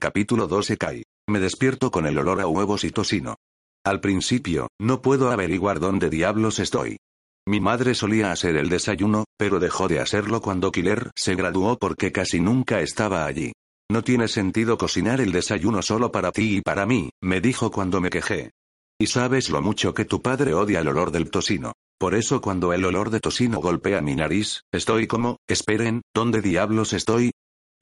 Capítulo 12 Kai. Me despierto con el olor a huevos y tocino. Al principio, no puedo averiguar dónde diablos estoy. Mi madre solía hacer el desayuno, pero dejó de hacerlo cuando Killer se graduó porque casi nunca estaba allí. No tiene sentido cocinar el desayuno solo para ti y para mí, me dijo cuando me quejé. Y sabes lo mucho que tu padre odia el olor del tocino. Por eso cuando el olor de tocino golpea mi nariz, estoy como, esperen, ¿dónde diablos estoy?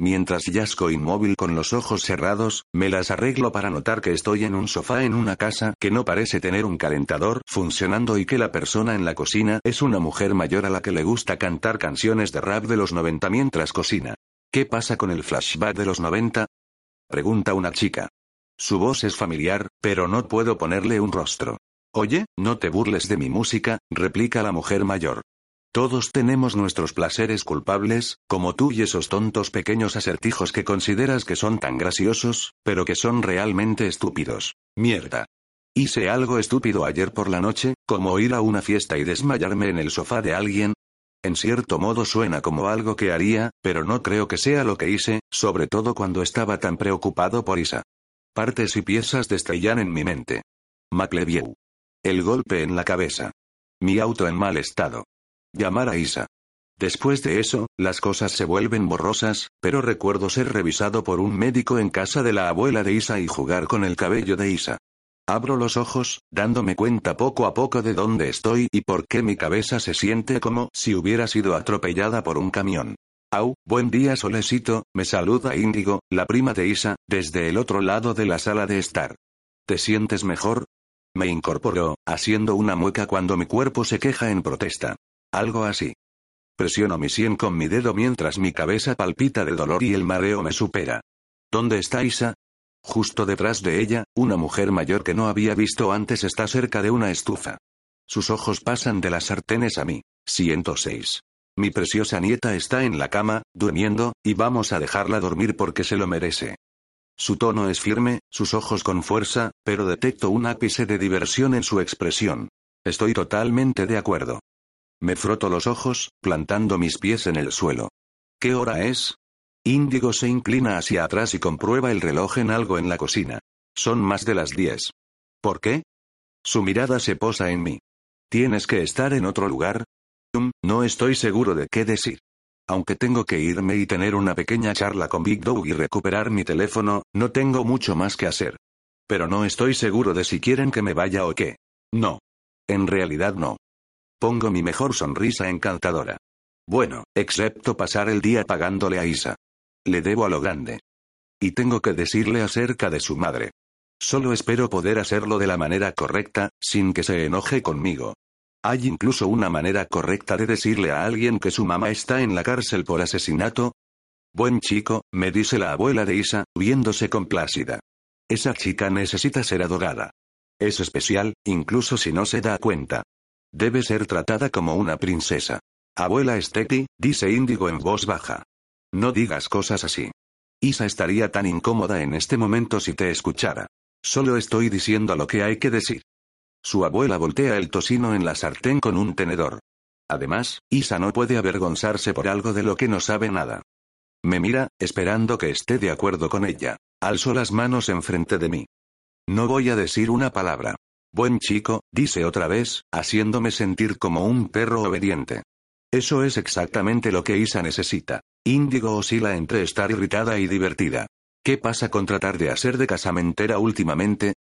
Mientras yazco inmóvil con los ojos cerrados, me las arreglo para notar que estoy en un sofá en una casa que no parece tener un calentador funcionando y que la persona en la cocina es una mujer mayor a la que le gusta cantar canciones de rap de los 90 mientras cocina. ¿Qué pasa con el flashback de los 90? Pregunta una chica. Su voz es familiar, pero no puedo ponerle un rostro. Oye, no te burles de mi música, replica la mujer mayor. Todos tenemos nuestros placeres culpables, como tú y esos tontos pequeños acertijos que consideras que son tan graciosos, pero que son realmente estúpidos. Mierda. Hice algo estúpido ayer por la noche, como ir a una fiesta y desmayarme en el sofá de alguien. En cierto modo suena como algo que haría, pero no creo que sea lo que hice, sobre todo cuando estaba tan preocupado por Isa. Partes y piezas destellan en mi mente. Macleview. El golpe en la cabeza. Mi auto en mal estado. Llamar a Isa. Después de eso, las cosas se vuelven borrosas, pero recuerdo ser revisado por un médico en casa de la abuela de Isa y jugar con el cabello de Isa. Abro los ojos, dándome cuenta poco a poco de dónde estoy y por qué mi cabeza se siente como si hubiera sido atropellada por un camión. Au, buen día solecito, me saluda Índigo, la prima de Isa, desde el otro lado de la sala de estar. ¿Te sientes mejor? Me incorporó, haciendo una mueca cuando mi cuerpo se queja en protesta. Algo así. Presiono mi sien con mi dedo mientras mi cabeza palpita de dolor y el mareo me supera. ¿Dónde está Isa? Justo detrás de ella, una mujer mayor que no había visto antes está cerca de una estufa. Sus ojos pasan de las sartenes a mí. 106. Mi preciosa nieta está en la cama, durmiendo, y vamos a dejarla dormir porque se lo merece. Su tono es firme, sus ojos con fuerza, pero detecto un ápice de diversión en su expresión. Estoy totalmente de acuerdo. Me froto los ojos, plantando mis pies en el suelo. ¿Qué hora es? Índigo se inclina hacia atrás y comprueba el reloj en algo en la cocina. Son más de las diez. ¿Por qué? Su mirada se posa en mí. ¿Tienes que estar en otro lugar? no estoy seguro de qué decir. Aunque tengo que irme y tener una pequeña charla con Big Dog y recuperar mi teléfono, no tengo mucho más que hacer. Pero no estoy seguro de si quieren que me vaya o qué. No. En realidad no. Pongo mi mejor sonrisa encantadora. Bueno, excepto pasar el día pagándole a Isa. Le debo a lo grande. Y tengo que decirle acerca de su madre. Solo espero poder hacerlo de la manera correcta, sin que se enoje conmigo. ¿Hay incluso una manera correcta de decirle a alguien que su mamá está en la cárcel por asesinato? Buen chico, me dice la abuela de Isa, viéndose complacida. Esa chica necesita ser adorada. Es especial, incluso si no se da cuenta. Debe ser tratada como una princesa. Abuela Steti, dice Índigo en voz baja. No digas cosas así. Isa estaría tan incómoda en este momento si te escuchara. Solo estoy diciendo lo que hay que decir. Su abuela voltea el tocino en la sartén con un tenedor. Además, Isa no puede avergonzarse por algo de lo que no sabe nada. Me mira, esperando que esté de acuerdo con ella. Alzo las manos enfrente de mí. No voy a decir una palabra. Buen chico, dice otra vez, haciéndome sentir como un perro obediente. Eso es exactamente lo que Isa necesita. Índigo oscila entre estar irritada y divertida. ¿Qué pasa con tratar de hacer de casamentera últimamente?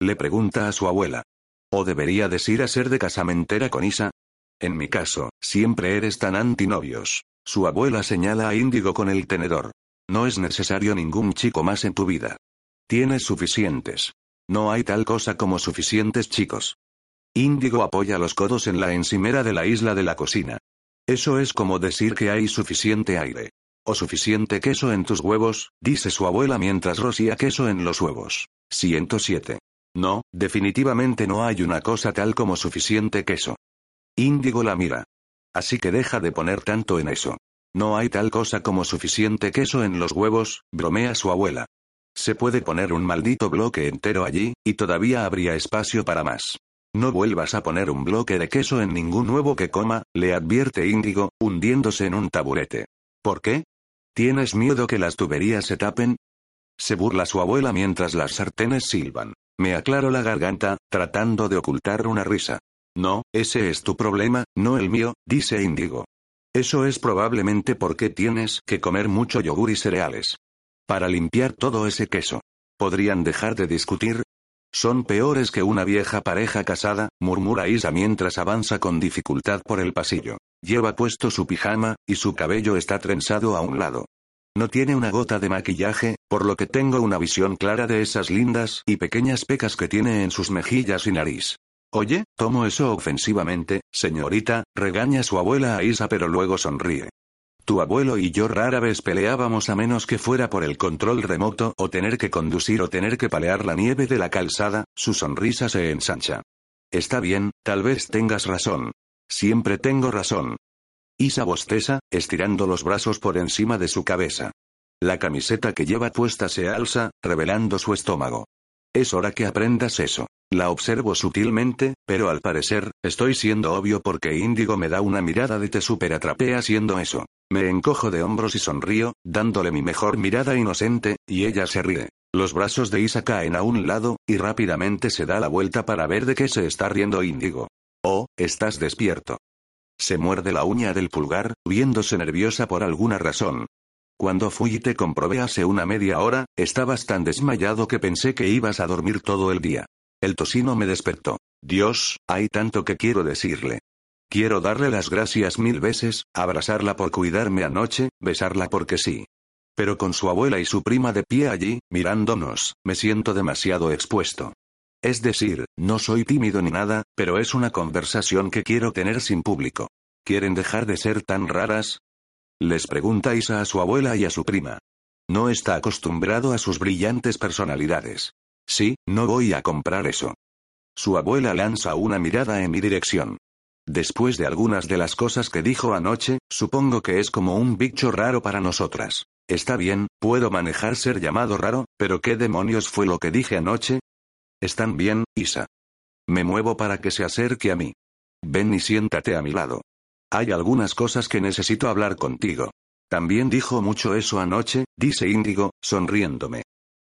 Le pregunta a su abuela. ¿O debería decir hacer de casamentera con Isa? En mi caso, siempre eres tan antinovios. Su abuela señala a Índigo con el tenedor. No es necesario ningún chico más en tu vida. Tienes suficientes. No hay tal cosa como suficientes chicos. Índigo apoya los codos en la encimera de la isla de la cocina. Eso es como decir que hay suficiente aire. O suficiente queso en tus huevos, dice su abuela mientras rocía queso en los huevos. 107. No, definitivamente no hay una cosa tal como suficiente queso. Índigo la mira. Así que deja de poner tanto en eso. No hay tal cosa como suficiente queso en los huevos, bromea su abuela. Se puede poner un maldito bloque entero allí, y todavía habría espacio para más. No vuelvas a poner un bloque de queso en ningún huevo que coma, le advierte Índigo, hundiéndose en un taburete. ¿Por qué? ¿Tienes miedo que las tuberías se tapen? Se burla su abuela mientras las sartenes silban. Me aclaro la garganta, tratando de ocultar una risa. No, ese es tu problema, no el mío, dice Índigo. Eso es probablemente porque tienes que comer mucho yogur y cereales. Para limpiar todo ese queso. ¿Podrían dejar de discutir? Son peores que una vieja pareja casada, murmura Isa mientras avanza con dificultad por el pasillo. Lleva puesto su pijama, y su cabello está trenzado a un lado. No tiene una gota de maquillaje, por lo que tengo una visión clara de esas lindas y pequeñas pecas que tiene en sus mejillas y nariz. Oye, tomo eso ofensivamente, señorita, regaña su abuela a Isa pero luego sonríe. Tu abuelo y yo rara vez peleábamos a menos que fuera por el control remoto o tener que conducir o tener que palear la nieve de la calzada, su sonrisa se ensancha. Está bien, tal vez tengas razón. Siempre tengo razón. Isa bosteza, estirando los brazos por encima de su cabeza. La camiseta que lleva puesta se alza, revelando su estómago. Es hora que aprendas eso. La observo sutilmente, pero al parecer, estoy siendo obvio porque Índigo me da una mirada de te super atrapé haciendo eso. Me encojo de hombros y sonrío, dándole mi mejor mirada inocente, y ella se ríe. Los brazos de Isa caen a un lado, y rápidamente se da la vuelta para ver de qué se está riendo Índigo. Oh, estás despierto. Se muerde la uña del pulgar, viéndose nerviosa por alguna razón. Cuando fui y te comprobé hace una media hora, estabas tan desmayado que pensé que ibas a dormir todo el día. El tocino me despertó. Dios, hay tanto que quiero decirle. Quiero darle las gracias mil veces, abrazarla por cuidarme anoche, besarla porque sí. Pero con su abuela y su prima de pie allí, mirándonos, me siento demasiado expuesto. Es decir, no soy tímido ni nada, pero es una conversación que quiero tener sin público. ¿Quieren dejar de ser tan raras? Les pregunta Isa a su abuela y a su prima. No está acostumbrado a sus brillantes personalidades. Sí, no voy a comprar eso. Su abuela lanza una mirada en mi dirección. Después de algunas de las cosas que dijo anoche, supongo que es como un bicho raro para nosotras. Está bien, puedo manejar ser llamado raro, pero ¿qué demonios fue lo que dije anoche? Están bien, Isa. Me muevo para que se acerque a mí. Ven y siéntate a mi lado. Hay algunas cosas que necesito hablar contigo. También dijo mucho eso anoche, dice Índigo, sonriéndome.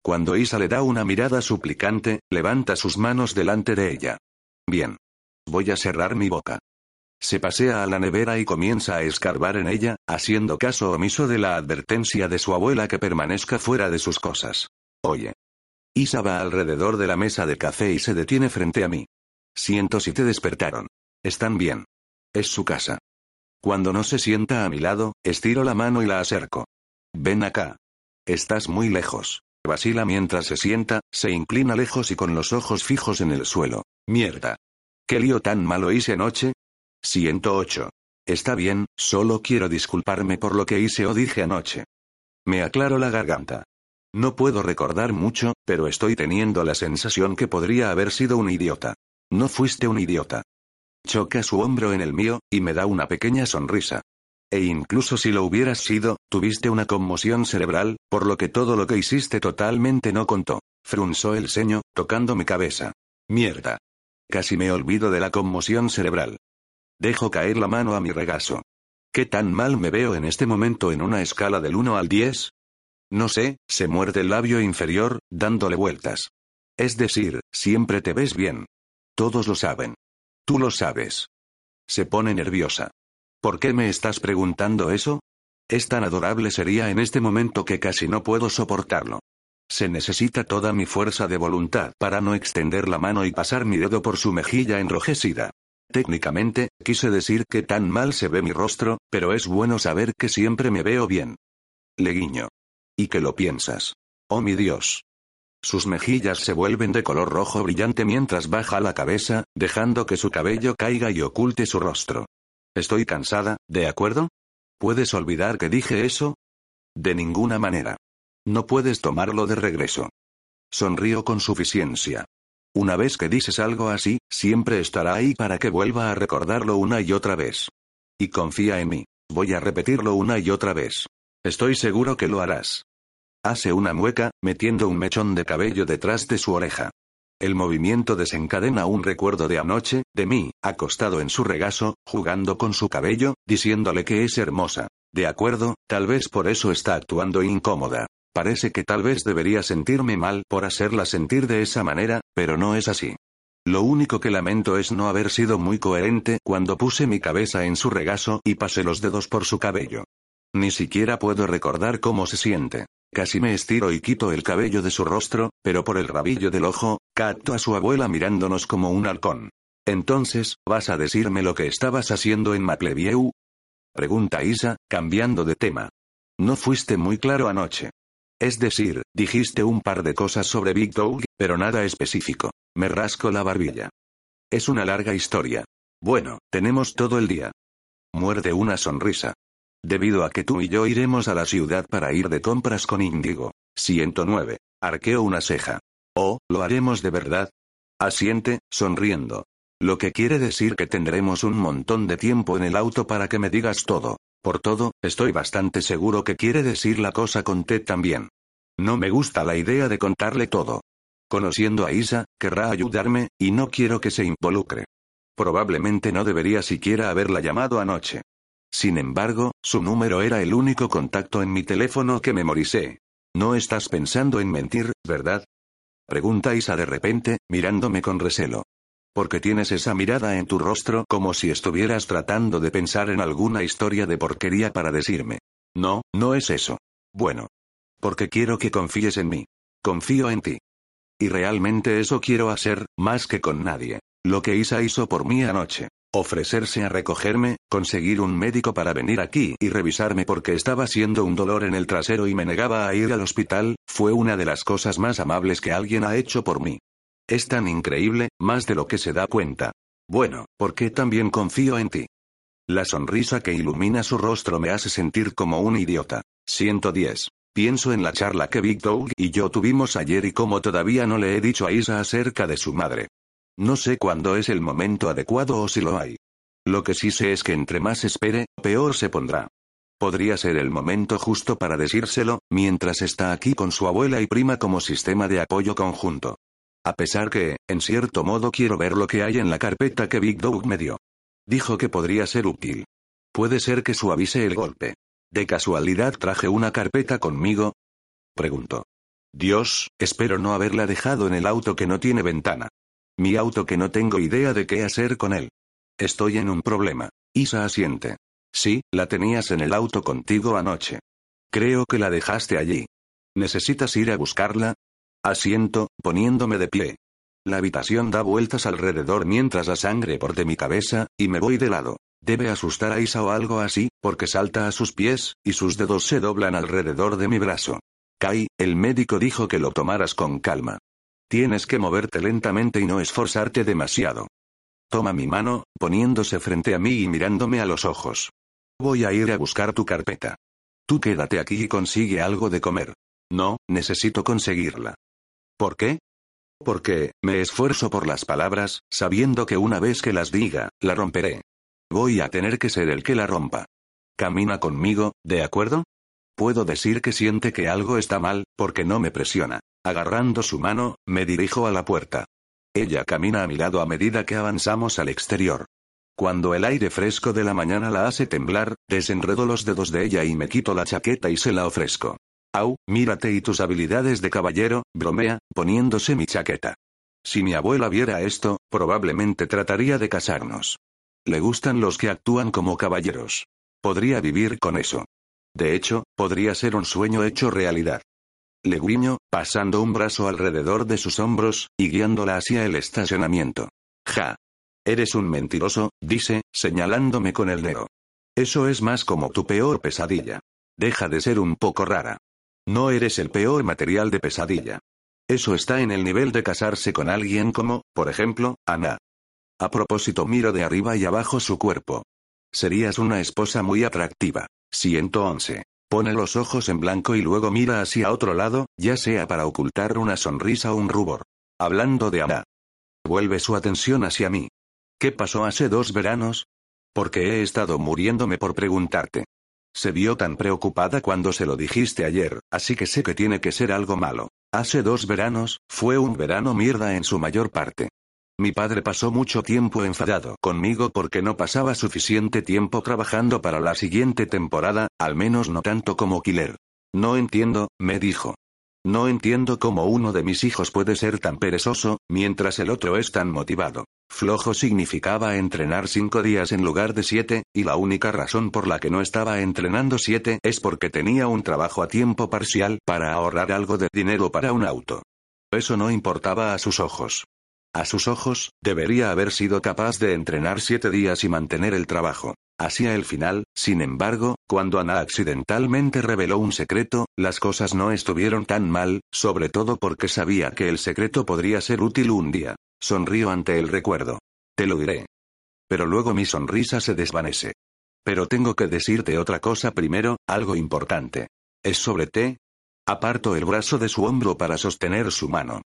Cuando Isa le da una mirada suplicante, levanta sus manos delante de ella. Bien. Voy a cerrar mi boca. Se pasea a la nevera y comienza a escarbar en ella, haciendo caso omiso de la advertencia de su abuela que permanezca fuera de sus cosas. Oye, Isa va alrededor de la mesa de café y se detiene frente a mí. Siento si te despertaron. Están bien. Es su casa. Cuando no se sienta a mi lado, estiro la mano y la acerco. Ven acá. Estás muy lejos. Vacila mientras se sienta, se inclina lejos y con los ojos fijos en el suelo. Mierda. ¿Qué lío tan malo hice anoche? ocho. Está bien, solo quiero disculparme por lo que hice o dije anoche. Me aclaro la garganta. No puedo recordar mucho, pero estoy teniendo la sensación que podría haber sido un idiota. No fuiste un idiota. Choca su hombro en el mío, y me da una pequeña sonrisa. E incluso si lo hubieras sido, tuviste una conmoción cerebral, por lo que todo lo que hiciste totalmente no contó. Frunzó el ceño, tocando mi cabeza. Mierda. Casi me olvido de la conmoción cerebral. Dejo caer la mano a mi regazo. ¿Qué tan mal me veo en este momento en una escala del 1 al 10? No sé, se muerde el labio inferior, dándole vueltas. Es decir, siempre te ves bien. Todos lo saben. Tú lo sabes. Se pone nerviosa. ¿Por qué me estás preguntando eso? Es tan adorable sería en este momento que casi no puedo soportarlo. Se necesita toda mi fuerza de voluntad para no extender la mano y pasar mi dedo por su mejilla enrojecida. Técnicamente, quise decir que tan mal se ve mi rostro, pero es bueno saber que siempre me veo bien. Le guiño. ¿Y que lo piensas? Oh mi Dios. Sus mejillas se vuelven de color rojo brillante mientras baja la cabeza, dejando que su cabello caiga y oculte su rostro. Estoy cansada, ¿de acuerdo? ¿Puedes olvidar que dije eso? De ninguna manera. No puedes tomarlo de regreso. Sonrío con suficiencia. Una vez que dices algo así, siempre estará ahí para que vuelva a recordarlo una y otra vez. Y confía en mí. Voy a repetirlo una y otra vez. Estoy seguro que lo harás. Hace una mueca, metiendo un mechón de cabello detrás de su oreja. El movimiento desencadena un recuerdo de anoche, de mí, acostado en su regazo, jugando con su cabello, diciéndole que es hermosa. De acuerdo, tal vez por eso está actuando incómoda. Parece que tal vez debería sentirme mal por hacerla sentir de esa manera, pero no es así. Lo único que lamento es no haber sido muy coherente cuando puse mi cabeza en su regazo y pasé los dedos por su cabello. Ni siquiera puedo recordar cómo se siente. Casi me estiro y quito el cabello de su rostro, pero por el rabillo del ojo, capto a su abuela mirándonos como un halcón. Entonces, ¿vas a decirme lo que estabas haciendo en Maclevieu? Pregunta Isa, cambiando de tema. No fuiste muy claro anoche. Es decir, dijiste un par de cosas sobre Big Dog, pero nada específico. Me rasco la barbilla. Es una larga historia. Bueno, tenemos todo el día. Muerde una sonrisa. Debido a que tú y yo iremos a la ciudad para ir de compras con Índigo. 109. Arqueo una ceja. Oh, ¿lo haremos de verdad? Asiente, sonriendo. Lo que quiere decir que tendremos un montón de tiempo en el auto para que me digas todo. Por todo, estoy bastante seguro que quiere decir la cosa con Ted también. No me gusta la idea de contarle todo. Conociendo a Isa, querrá ayudarme, y no quiero que se involucre. Probablemente no debería siquiera haberla llamado anoche. Sin embargo, su número era el único contacto en mi teléfono que memoricé. No estás pensando en mentir, ¿verdad? Pregunta Isa de repente, mirándome con recelo. Porque tienes esa mirada en tu rostro como si estuvieras tratando de pensar en alguna historia de porquería para decirme. No, no es eso. Bueno. Porque quiero que confíes en mí. Confío en ti. Y realmente eso quiero hacer, más que con nadie. Lo que Isa hizo por mí anoche. Ofrecerse a recogerme, conseguir un médico para venir aquí y revisarme porque estaba siendo un dolor en el trasero y me negaba a ir al hospital, fue una de las cosas más amables que alguien ha hecho por mí. Es tan increíble, más de lo que se da cuenta. Bueno, porque también confío en ti. La sonrisa que ilumina su rostro me hace sentir como un idiota. 110. Pienso en la charla que Big Dog y yo tuvimos ayer y cómo todavía no le he dicho a Isa acerca de su madre. No sé cuándo es el momento adecuado o si lo hay. Lo que sí sé es que entre más espere, peor se pondrá. Podría ser el momento justo para decírselo, mientras está aquí con su abuela y prima como sistema de apoyo conjunto. A pesar que, en cierto modo quiero ver lo que hay en la carpeta que Big Dog me dio. Dijo que podría ser útil. Puede ser que suavice el golpe. ¿De casualidad traje una carpeta conmigo? Preguntó. Dios, espero no haberla dejado en el auto que no tiene ventana. Mi auto que no tengo idea de qué hacer con él. Estoy en un problema. Isa asiente. Sí, la tenías en el auto contigo anoche. Creo que la dejaste allí. ¿Necesitas ir a buscarla? Asiento, poniéndome de pie. La habitación da vueltas alrededor mientras la sangre por de mi cabeza, y me voy de lado. Debe asustar a Isa o algo así, porque salta a sus pies, y sus dedos se doblan alrededor de mi brazo. Kai, el médico dijo que lo tomaras con calma. Tienes que moverte lentamente y no esforzarte demasiado. Toma mi mano, poniéndose frente a mí y mirándome a los ojos. Voy a ir a buscar tu carpeta. Tú quédate aquí y consigue algo de comer. No, necesito conseguirla. ¿Por qué? Porque, me esfuerzo por las palabras, sabiendo que una vez que las diga, la romperé. Voy a tener que ser el que la rompa. Camina conmigo, ¿de acuerdo? Puedo decir que siente que algo está mal, porque no me presiona. Agarrando su mano, me dirijo a la puerta. Ella camina a mi lado a medida que avanzamos al exterior. Cuando el aire fresco de la mañana la hace temblar, desenredo los dedos de ella y me quito la chaqueta y se la ofrezco. Au, mírate y tus habilidades de caballero, bromea, poniéndose mi chaqueta. Si mi abuela viera esto, probablemente trataría de casarnos. Le gustan los que actúan como caballeros. Podría vivir con eso. De hecho, podría ser un sueño hecho realidad. Le guiño, pasando un brazo alrededor de sus hombros, y guiándola hacia el estacionamiento. Ja. Eres un mentiroso, dice, señalándome con el dedo. Eso es más como tu peor pesadilla. Deja de ser un poco rara. No eres el peor material de pesadilla. Eso está en el nivel de casarse con alguien como, por ejemplo, Ana. A propósito miro de arriba y abajo su cuerpo. Serías una esposa muy atractiva. Siento once. Pone los ojos en blanco y luego mira hacia otro lado, ya sea para ocultar una sonrisa o un rubor. Hablando de Ana. Vuelve su atención hacia mí. ¿Qué pasó hace dos veranos? Porque he estado muriéndome por preguntarte. Se vio tan preocupada cuando se lo dijiste ayer, así que sé que tiene que ser algo malo. Hace dos veranos, fue un verano mierda en su mayor parte. Mi padre pasó mucho tiempo enfadado conmigo porque no pasaba suficiente tiempo trabajando para la siguiente temporada, al menos no tanto como Killer. No entiendo, me dijo. No entiendo cómo uno de mis hijos puede ser tan perezoso, mientras el otro es tan motivado. Flojo significaba entrenar cinco días en lugar de siete, y la única razón por la que no estaba entrenando siete es porque tenía un trabajo a tiempo parcial para ahorrar algo de dinero para un auto. Eso no importaba a sus ojos. A sus ojos, debería haber sido capaz de entrenar siete días y mantener el trabajo. Hacia el final, sin embargo, cuando Ana accidentalmente reveló un secreto, las cosas no estuvieron tan mal, sobre todo porque sabía que el secreto podría ser útil un día. Sonrío ante el recuerdo. Te lo diré. Pero luego mi sonrisa se desvanece. Pero tengo que decirte otra cosa primero, algo importante. ¿Es sobre té? Aparto el brazo de su hombro para sostener su mano.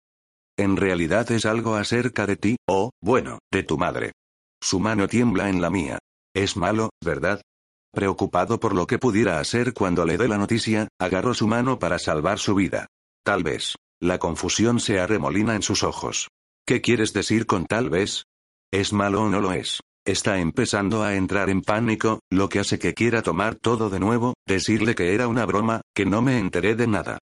En realidad es algo acerca de ti, o, bueno, de tu madre. Su mano tiembla en la mía. Es malo, ¿verdad? Preocupado por lo que pudiera hacer cuando le dé la noticia, agarró su mano para salvar su vida. Tal vez. La confusión se arremolina en sus ojos. ¿Qué quieres decir con tal vez? ¿Es malo o no lo es? Está empezando a entrar en pánico, lo que hace que quiera tomar todo de nuevo, decirle que era una broma, que no me enteré de nada.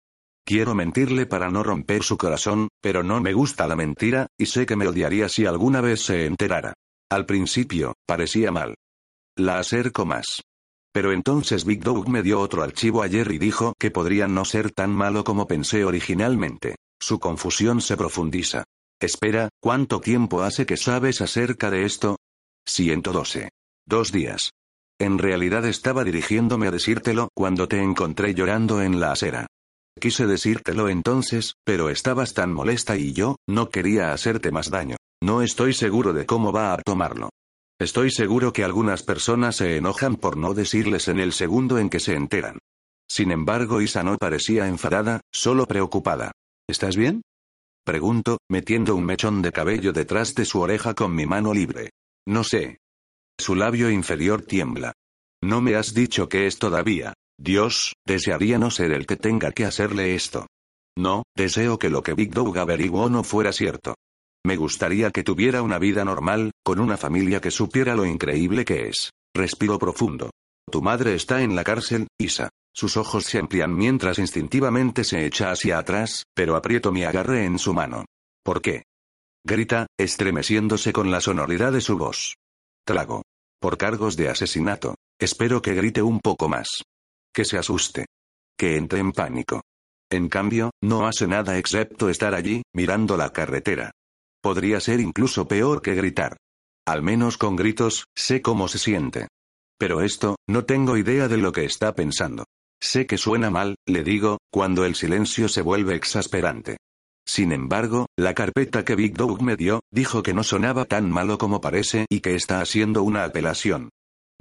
Quiero mentirle para no romper su corazón, pero no me gusta la mentira, y sé que me odiaría si alguna vez se enterara. Al principio, parecía mal. La acerco más. Pero entonces Big Dog me dio otro archivo ayer y dijo que podría no ser tan malo como pensé originalmente. Su confusión se profundiza. Espera, ¿cuánto tiempo hace que sabes acerca de esto? 112. Dos días. En realidad estaba dirigiéndome a decírtelo cuando te encontré llorando en la acera. Quise decírtelo entonces, pero estabas tan molesta y yo, no quería hacerte más daño. No estoy seguro de cómo va a tomarlo. Estoy seguro que algunas personas se enojan por no decirles en el segundo en que se enteran. Sin embargo, Isa no parecía enfadada, solo preocupada. ¿Estás bien? Pregunto, metiendo un mechón de cabello detrás de su oreja con mi mano libre. No sé. Su labio inferior tiembla. No me has dicho que es todavía. Dios, desearía no ser el que tenga que hacerle esto. No, deseo que lo que Big Dog averiguó no fuera cierto. Me gustaría que tuviera una vida normal, con una familia que supiera lo increíble que es. Respiro profundo. Tu madre está en la cárcel, Isa. Sus ojos se amplían mientras instintivamente se echa hacia atrás, pero aprieto mi agarre en su mano. ¿Por qué? Grita, estremeciéndose con la sonoridad de su voz. Trago. Por cargos de asesinato. Espero que grite un poco más. Que se asuste. Que entre en pánico. En cambio, no hace nada excepto estar allí, mirando la carretera. Podría ser incluso peor que gritar. Al menos con gritos, sé cómo se siente. Pero esto, no tengo idea de lo que está pensando. Sé que suena mal, le digo, cuando el silencio se vuelve exasperante. Sin embargo, la carpeta que Big Dog me dio, dijo que no sonaba tan malo como parece y que está haciendo una apelación.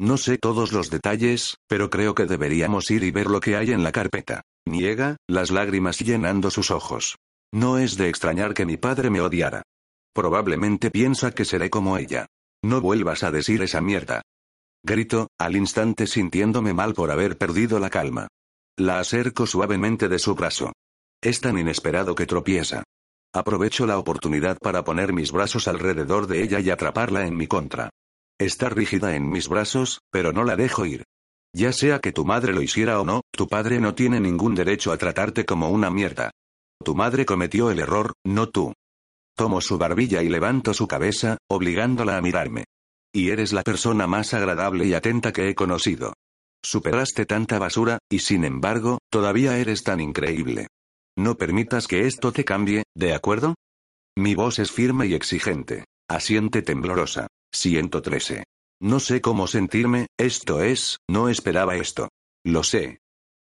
No sé todos los detalles, pero creo que deberíamos ir y ver lo que hay en la carpeta. Niega, las lágrimas llenando sus ojos. No es de extrañar que mi padre me odiara. Probablemente piensa que seré como ella. No vuelvas a decir esa mierda. Grito, al instante sintiéndome mal por haber perdido la calma. La acerco suavemente de su brazo. Es tan inesperado que tropieza. Aprovecho la oportunidad para poner mis brazos alrededor de ella y atraparla en mi contra. Está rígida en mis brazos, pero no la dejo ir. Ya sea que tu madre lo hiciera o no, tu padre no tiene ningún derecho a tratarte como una mierda. Tu madre cometió el error, no tú. Tomo su barbilla y levanto su cabeza, obligándola a mirarme. Y eres la persona más agradable y atenta que he conocido. Superaste tanta basura, y sin embargo, todavía eres tan increíble. No permitas que esto te cambie, ¿de acuerdo? Mi voz es firme y exigente. Asiente temblorosa. 113. No sé cómo sentirme, esto es, no esperaba esto. Lo sé.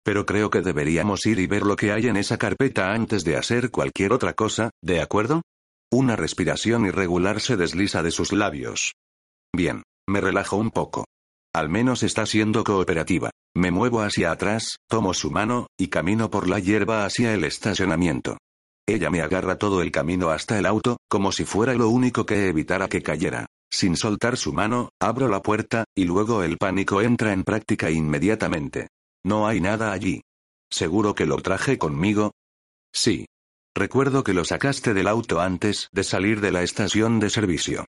Pero creo que deberíamos ir y ver lo que hay en esa carpeta antes de hacer cualquier otra cosa, ¿de acuerdo? Una respiración irregular se desliza de sus labios. Bien, me relajo un poco. Al menos está siendo cooperativa. Me muevo hacia atrás, tomo su mano, y camino por la hierba hacia el estacionamiento. Ella me agarra todo el camino hasta el auto, como si fuera lo único que evitara que cayera. Sin soltar su mano, abro la puerta, y luego el pánico entra en práctica inmediatamente. No hay nada allí. ¿Seguro que lo traje conmigo? Sí. Recuerdo que lo sacaste del auto antes de salir de la estación de servicio.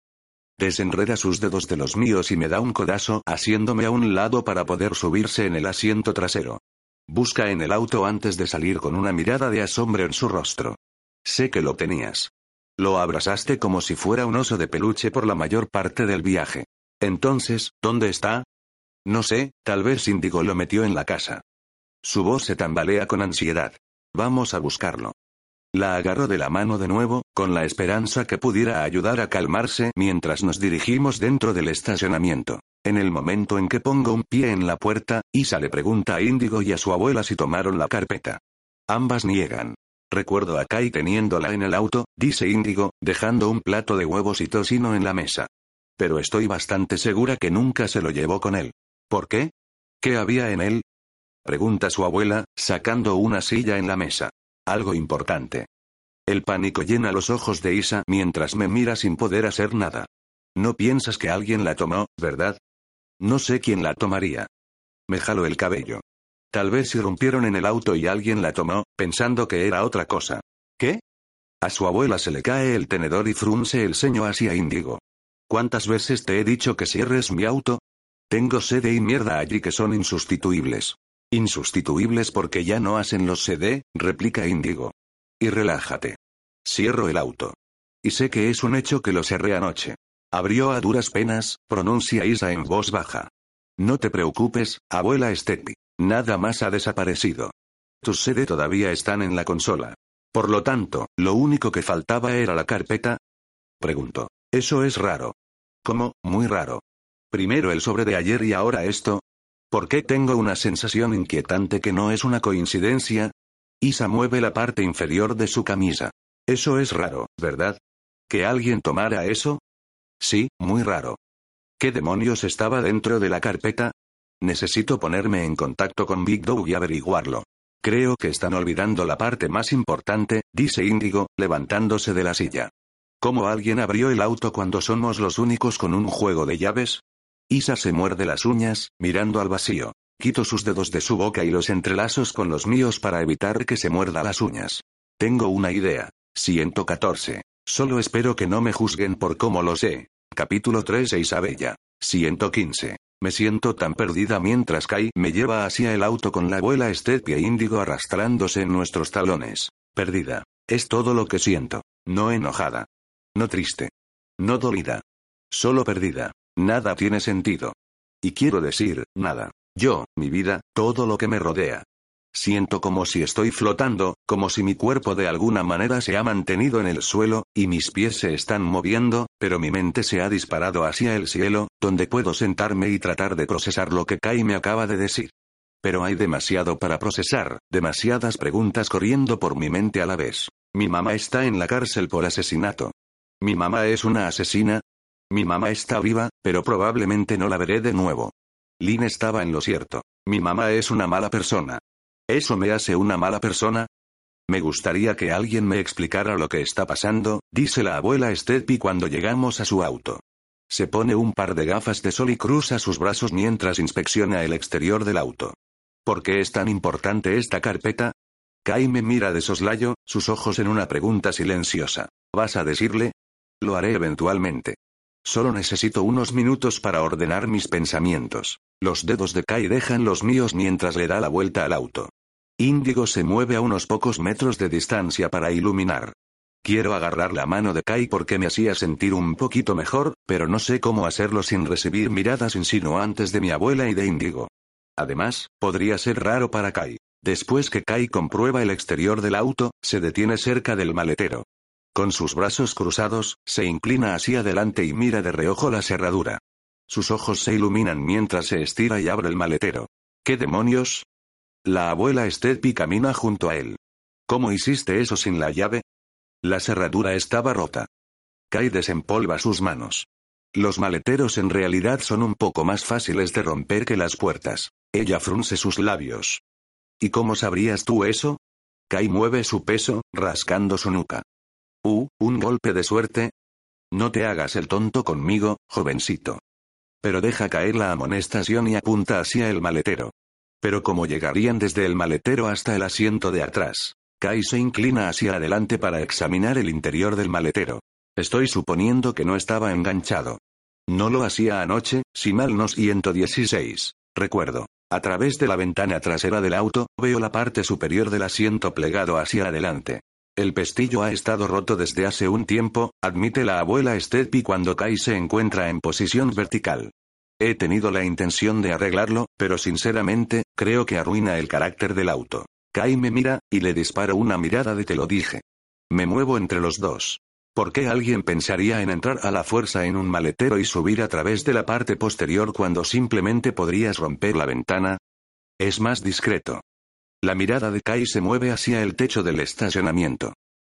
Desenreda sus dedos de los míos y me da un codazo haciéndome a un lado para poder subirse en el asiento trasero. Busca en el auto antes de salir con una mirada de asombro en su rostro. Sé que lo tenías. Lo abrazaste como si fuera un oso de peluche por la mayor parte del viaje. Entonces, ¿dónde está? No sé, tal vez Índigo lo metió en la casa. Su voz se tambalea con ansiedad. Vamos a buscarlo. La agarró de la mano de nuevo, con la esperanza que pudiera ayudar a calmarse mientras nos dirigimos dentro del estacionamiento. En el momento en que pongo un pie en la puerta, Isa le pregunta a Índigo y a su abuela si tomaron la carpeta. Ambas niegan. Recuerdo a Kai teniéndola en el auto, dice Índigo, dejando un plato de huevos y tocino en la mesa. Pero estoy bastante segura que nunca se lo llevó con él. ¿Por qué? ¿Qué había en él? Pregunta su abuela, sacando una silla en la mesa. Algo importante. El pánico llena los ojos de Isa mientras me mira sin poder hacer nada. No piensas que alguien la tomó, ¿verdad? No sé quién la tomaría. Me jalo el cabello. Tal vez irrumpieron en el auto y alguien la tomó, pensando que era otra cosa. ¿Qué? A su abuela se le cae el tenedor y frunce el ceño hacia Índigo. ¿Cuántas veces te he dicho que cierres mi auto? Tengo sede y mierda allí que son insustituibles. Insustituibles porque ya no hacen los CD, replica Índigo. Y relájate. Cierro el auto. Y sé que es un hecho que lo cerré anoche. Abrió a duras penas, pronuncia Isa en voz baja. No te preocupes, abuela Steppi. Nada más ha desaparecido. Tus CD todavía están en la consola. Por lo tanto, lo único que faltaba era la carpeta. Preguntó. Eso es raro. ¿Cómo? Muy raro. Primero el sobre de ayer y ahora esto. ¿Por qué tengo una sensación inquietante que no es una coincidencia? Isa mueve la parte inferior de su camisa. Eso es raro, ¿verdad? ¿Que alguien tomara eso? Sí, muy raro. ¿Qué demonios estaba dentro de la carpeta? Necesito ponerme en contacto con Big Dog y averiguarlo. Creo que están olvidando la parte más importante, dice Índigo, levantándose de la silla. ¿Cómo alguien abrió el auto cuando somos los únicos con un juego de llaves? Isa se muerde las uñas, mirando al vacío. Quito sus dedos de su boca y los entrelazos con los míos para evitar que se muerda las uñas. Tengo una idea. 114. Solo espero que no me juzguen por cómo lo sé. Capítulo 3 de Isabella. 115. Me siento tan perdida mientras Kai me lleva hacia el auto con la abuela Step e Índigo arrastrándose en nuestros talones. Perdida. Es todo lo que siento. No enojada. No triste. No dolida. Solo perdida. Nada tiene sentido. Y quiero decir, nada. Yo, mi vida, todo lo que me rodea. Siento como si estoy flotando, como si mi cuerpo de alguna manera se ha mantenido en el suelo, y mis pies se están moviendo, pero mi mente se ha disparado hacia el cielo, donde puedo sentarme y tratar de procesar lo que Kai me acaba de decir. Pero hay demasiado para procesar, demasiadas preguntas corriendo por mi mente a la vez. Mi mamá está en la cárcel por asesinato. ¿Mi mamá es una asesina? Mi mamá está viva, pero probablemente no la veré de nuevo. Lynn estaba en lo cierto. Mi mamá es una mala persona. ¿Eso me hace una mala persona? Me gustaría que alguien me explicara lo que está pasando, dice la abuela Stepy cuando llegamos a su auto. Se pone un par de gafas de sol y cruza sus brazos mientras inspecciona el exterior del auto. ¿Por qué es tan importante esta carpeta? Kai me mira de soslayo, sus ojos en una pregunta silenciosa. ¿Vas a decirle? Lo haré eventualmente. Solo necesito unos minutos para ordenar mis pensamientos. Los dedos de Kai dejan los míos mientras le da la vuelta al auto. Índigo se mueve a unos pocos metros de distancia para iluminar. Quiero agarrar la mano de Kai porque me hacía sentir un poquito mejor, pero no sé cómo hacerlo sin recibir miradas insinuantes de mi abuela y de Índigo. Además, podría ser raro para Kai. Después que Kai comprueba el exterior del auto, se detiene cerca del maletero. Con sus brazos cruzados, se inclina hacia adelante y mira de reojo la cerradura. Sus ojos se iluminan mientras se estira y abre el maletero. ¿Qué demonios? La abuela Stepy camina junto a él. ¿Cómo hiciste eso sin la llave? La cerradura estaba rota. Kai desempolva sus manos. Los maleteros en realidad son un poco más fáciles de romper que las puertas. Ella frunce sus labios. ¿Y cómo sabrías tú eso? Kai mueve su peso, rascando su nuca. Uh, un golpe de suerte. No te hagas el tonto conmigo, jovencito. Pero deja caer la amonestación y apunta hacia el maletero. Pero como llegarían desde el maletero hasta el asiento de atrás. Kai se inclina hacia adelante para examinar el interior del maletero. Estoy suponiendo que no estaba enganchado. No lo hacía anoche, si mal no 116. Recuerdo. A través de la ventana trasera del auto, veo la parte superior del asiento plegado hacia adelante. El pestillo ha estado roto desde hace un tiempo, admite la abuela Stepy cuando Kai se encuentra en posición vertical. He tenido la intención de arreglarlo, pero sinceramente, creo que arruina el carácter del auto. Kai me mira, y le disparo una mirada de te lo dije. Me muevo entre los dos. ¿Por qué alguien pensaría en entrar a la fuerza en un maletero y subir a través de la parte posterior cuando simplemente podrías romper la ventana? Es más discreto. La mirada de Kai se mueve hacia el techo del estacionamiento.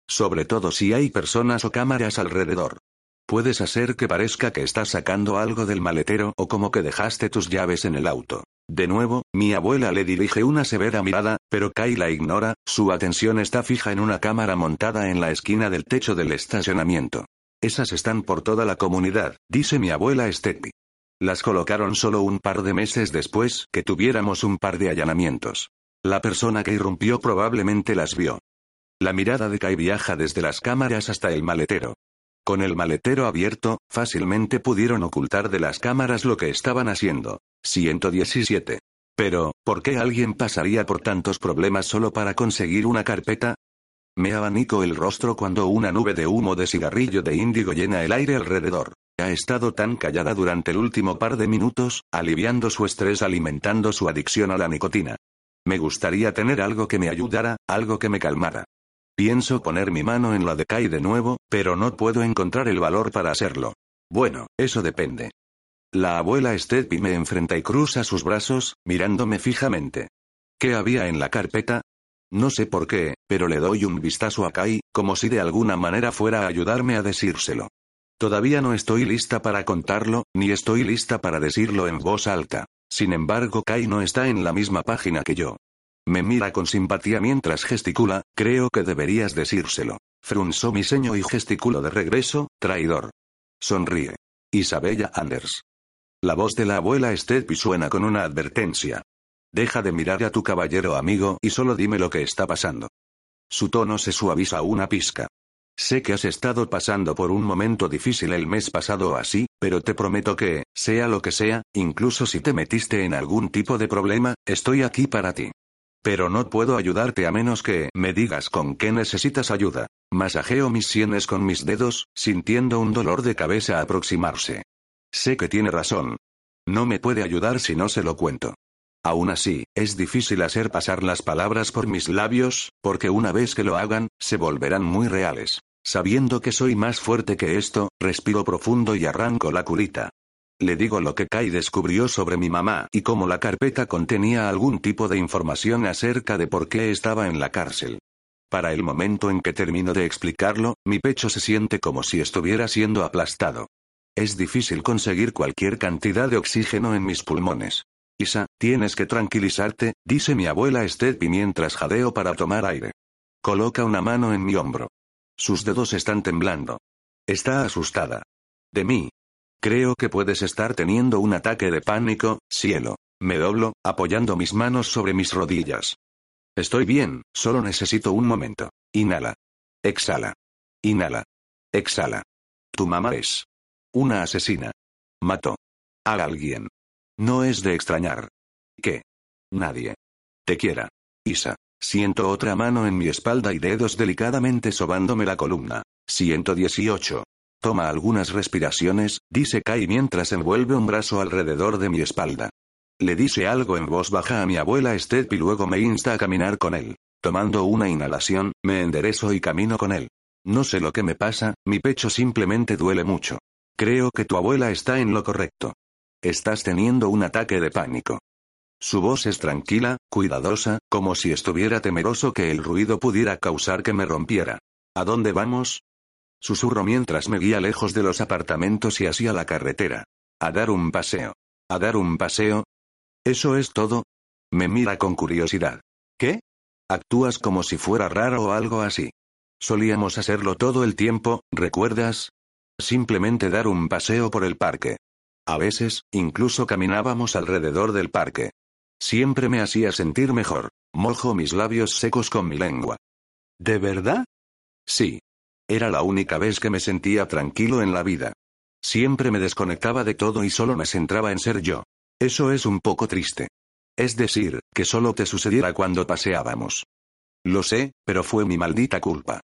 Sobre todo si hay personas o cámaras alrededor. Puedes hacer que parezca que estás sacando algo del maletero o como que dejaste tus llaves en el auto. De nuevo, mi abuela le dirige una severa mirada, pero Kai la ignora, su atención está fija en una cámara montada en la esquina del techo del estacionamiento. Esas están por toda la comunidad, dice mi abuela Steppi. Las colocaron solo un par de meses después que tuviéramos un par de allanamientos. La persona que irrumpió probablemente las vio. La mirada de Kai viaja desde las cámaras hasta el maletero. Con el maletero abierto, fácilmente pudieron ocultar de las cámaras lo que estaban haciendo. 117. Pero, ¿por qué alguien pasaría por tantos problemas solo para conseguir una carpeta? Me abanico el rostro cuando una nube de humo de cigarrillo de índigo llena el aire alrededor. Ha estado tan callada durante el último par de minutos, aliviando su estrés alimentando su adicción a la nicotina. Me gustaría tener algo que me ayudara, algo que me calmara. Pienso poner mi mano en la de Kai de nuevo, pero no puedo encontrar el valor para hacerlo. Bueno, eso depende. La abuela Stepy me enfrenta y cruza sus brazos, mirándome fijamente. ¿Qué había en la carpeta? No sé por qué, pero le doy un vistazo a Kai, como si de alguna manera fuera a ayudarme a decírselo. Todavía no estoy lista para contarlo, ni estoy lista para decirlo en voz alta. Sin embargo, Kai no está en la misma página que yo. Me mira con simpatía mientras gesticula, creo que deberías decírselo. Frunzó mi ceño y gesticulo de regreso, traidor. Sonríe. Isabella Anders. La voz de la abuela Stepy suena con una advertencia. Deja de mirar a tu caballero amigo y solo dime lo que está pasando. Su tono se suaviza una pizca. Sé que has estado pasando por un momento difícil el mes pasado o así, pero te prometo que, sea lo que sea, incluso si te metiste en algún tipo de problema, estoy aquí para ti. Pero no puedo ayudarte a menos que me digas con qué necesitas ayuda. Masajeo mis sienes con mis dedos, sintiendo un dolor de cabeza aproximarse. Sé que tiene razón. No me puede ayudar si no se lo cuento. Aún así, es difícil hacer pasar las palabras por mis labios, porque una vez que lo hagan, se volverán muy reales. Sabiendo que soy más fuerte que esto, respiro profundo y arranco la curita. Le digo lo que Kai descubrió sobre mi mamá y cómo la carpeta contenía algún tipo de información acerca de por qué estaba en la cárcel. Para el momento en que termino de explicarlo, mi pecho se siente como si estuviera siendo aplastado. Es difícil conseguir cualquier cantidad de oxígeno en mis pulmones. Isa, tienes que tranquilizarte, dice mi abuela Stepy mientras jadeo para tomar aire. Coloca una mano en mi hombro. Sus dedos están temblando. Está asustada. De mí, Creo que puedes estar teniendo un ataque de pánico, cielo. Me doblo, apoyando mis manos sobre mis rodillas. Estoy bien, solo necesito un momento. Inhala. Exhala. Inhala. Exhala. Tu mamá es una asesina. Mató a alguien. No es de extrañar. Que nadie te quiera. Isa. Siento otra mano en mi espalda y dedos delicadamente sobándome la columna. 118. Toma algunas respiraciones, dice Kai mientras envuelve un brazo alrededor de mi espalda. Le dice algo en voz baja a mi abuela Step y luego me insta a caminar con él. Tomando una inhalación, me enderezo y camino con él. No sé lo que me pasa, mi pecho simplemente duele mucho. Creo que tu abuela está en lo correcto. Estás teniendo un ataque de pánico. Su voz es tranquila, cuidadosa, como si estuviera temeroso que el ruido pudiera causar que me rompiera. ¿A dónde vamos? Susurro mientras me guía lejos de los apartamentos y hacia la carretera. A dar un paseo. A dar un paseo. ¿Eso es todo? Me mira con curiosidad. ¿Qué? Actúas como si fuera raro o algo así. Solíamos hacerlo todo el tiempo, ¿recuerdas? Simplemente dar un paseo por el parque. A veces, incluso caminábamos alrededor del parque. Siempre me hacía sentir mejor. Mojo mis labios secos con mi lengua. ¿De verdad? Sí, era la única vez que me sentía tranquilo en la vida. Siempre me desconectaba de todo y solo me centraba en ser yo. Eso es un poco triste. Es decir, que solo te sucediera cuando paseábamos. Lo sé, pero fue mi maldita culpa.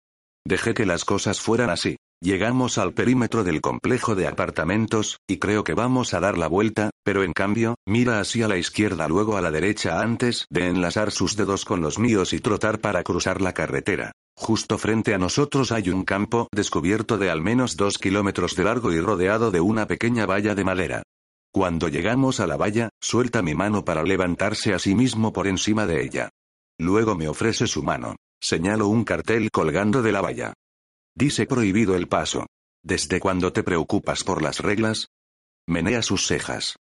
Dejé que las cosas fueran así. Llegamos al perímetro del complejo de apartamentos, y creo que vamos a dar la vuelta, pero en cambio, mira hacia la izquierda luego a la derecha antes de enlazar sus dedos con los míos y trotar para cruzar la carretera. Justo frente a nosotros hay un campo descubierto de al menos dos kilómetros de largo y rodeado de una pequeña valla de madera. Cuando llegamos a la valla, suelta mi mano para levantarse a sí mismo por encima de ella. Luego me ofrece su mano. Señalo un cartel colgando de la valla. Dice prohibido el paso. ¿Desde cuándo te preocupas por las reglas? Menea sus cejas.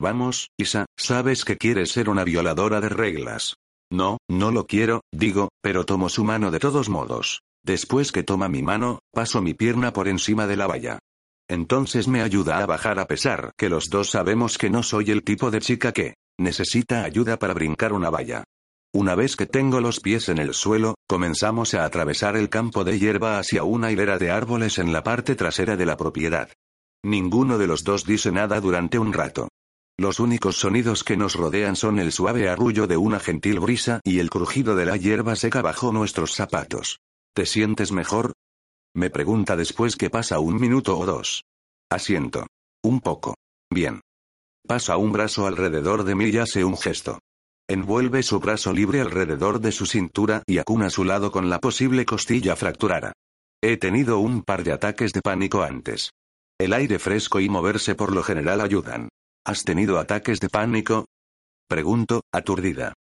Vamos, Isa, sabes que quieres ser una violadora de reglas. No, no lo quiero, digo, pero tomo su mano de todos modos. Después que toma mi mano, paso mi pierna por encima de la valla. Entonces me ayuda a bajar a pesar que los dos sabemos que no soy el tipo de chica que necesita ayuda para brincar una valla. Una vez que tengo los pies en el suelo, comenzamos a atravesar el campo de hierba hacia una hilera de árboles en la parte trasera de la propiedad. Ninguno de los dos dice nada durante un rato. Los únicos sonidos que nos rodean son el suave arrullo de una gentil brisa y el crujido de la hierba seca bajo nuestros zapatos. ¿Te sientes mejor? Me pregunta después que pasa un minuto o dos. Asiento. Un poco. Bien. Pasa un brazo alrededor de mí y hace un gesto. Envuelve su brazo libre alrededor de su cintura y acuna su lado con la posible costilla fracturada. He tenido un par de ataques de pánico antes. El aire fresco y moverse por lo general ayudan. ¿Has tenido ataques de pánico? Pregunto, aturdida.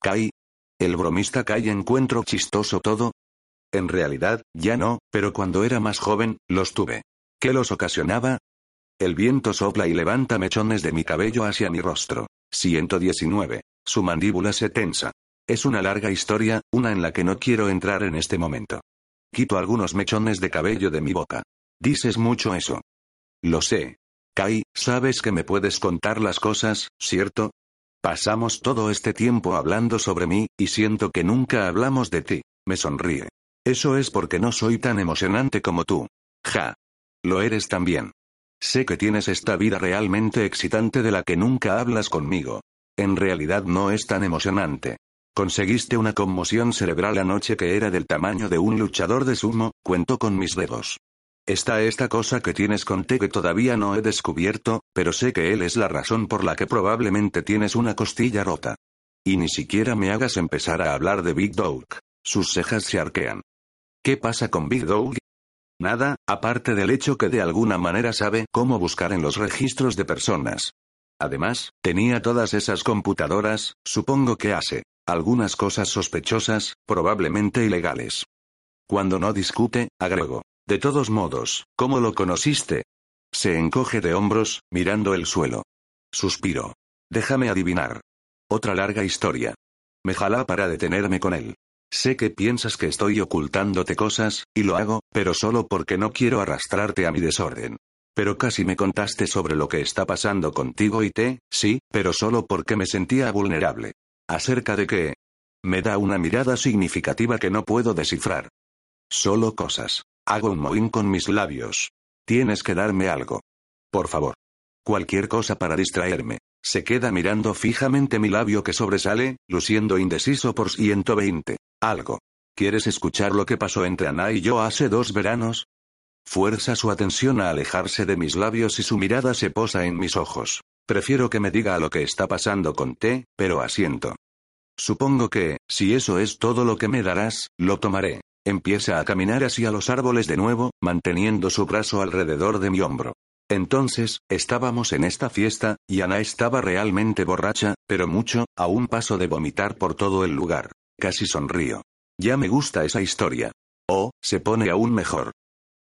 Kai. ¿El bromista Kai encuentro chistoso todo? En realidad, ya no, pero cuando era más joven, los tuve. ¿Qué los ocasionaba? El viento sopla y levanta mechones de mi cabello hacia mi rostro. 119. Su mandíbula se tensa. Es una larga historia, una en la que no quiero entrar en este momento. Quito algunos mechones de cabello de mi boca. Dices mucho eso. Lo sé. Kai, sabes que me puedes contar las cosas, ¿cierto? Pasamos todo este tiempo hablando sobre mí, y siento que nunca hablamos de ti. Me sonríe. Eso es porque no soy tan emocionante como tú. Ja. Lo eres también. Sé que tienes esta vida realmente excitante de la que nunca hablas conmigo. En realidad no es tan emocionante. Conseguiste una conmoción cerebral anoche que era del tamaño de un luchador de sumo, cuento con mis dedos. Está esta cosa que tienes con T que todavía no he descubierto, pero sé que él es la razón por la que probablemente tienes una costilla rota. Y ni siquiera me hagas empezar a hablar de Big Dog. Sus cejas se arquean. ¿Qué pasa con Big Dog? Nada, aparte del hecho que de alguna manera sabe cómo buscar en los registros de personas. Además, tenía todas esas computadoras, supongo que hace algunas cosas sospechosas, probablemente ilegales. Cuando no discute, agrego. De todos modos, ¿cómo lo conociste? Se encoge de hombros, mirando el suelo. Suspiro. Déjame adivinar. Otra larga historia. Me jala para detenerme con él. Sé que piensas que estoy ocultándote cosas, y lo hago, pero solo porque no quiero arrastrarte a mi desorden. Pero casi me contaste sobre lo que está pasando contigo y te, sí, pero solo porque me sentía vulnerable. Acerca de qué? Me da una mirada significativa que no puedo descifrar. Solo cosas. Hago un mohín con mis labios. Tienes que darme algo. Por favor. Cualquier cosa para distraerme. Se queda mirando fijamente mi labio que sobresale, luciendo indeciso por 120. Algo. ¿Quieres escuchar lo que pasó entre Ana y yo hace dos veranos? Fuerza su atención a alejarse de mis labios y su mirada se posa en mis ojos. Prefiero que me diga lo que está pasando con T, pero asiento. Supongo que, si eso es todo lo que me darás, lo tomaré. Empieza a caminar hacia los árboles de nuevo, manteniendo su brazo alrededor de mi hombro. Entonces, estábamos en esta fiesta, y Ana estaba realmente borracha, pero mucho, a un paso de vomitar por todo el lugar. Casi sonrío. Ya me gusta esa historia. Oh, se pone aún mejor.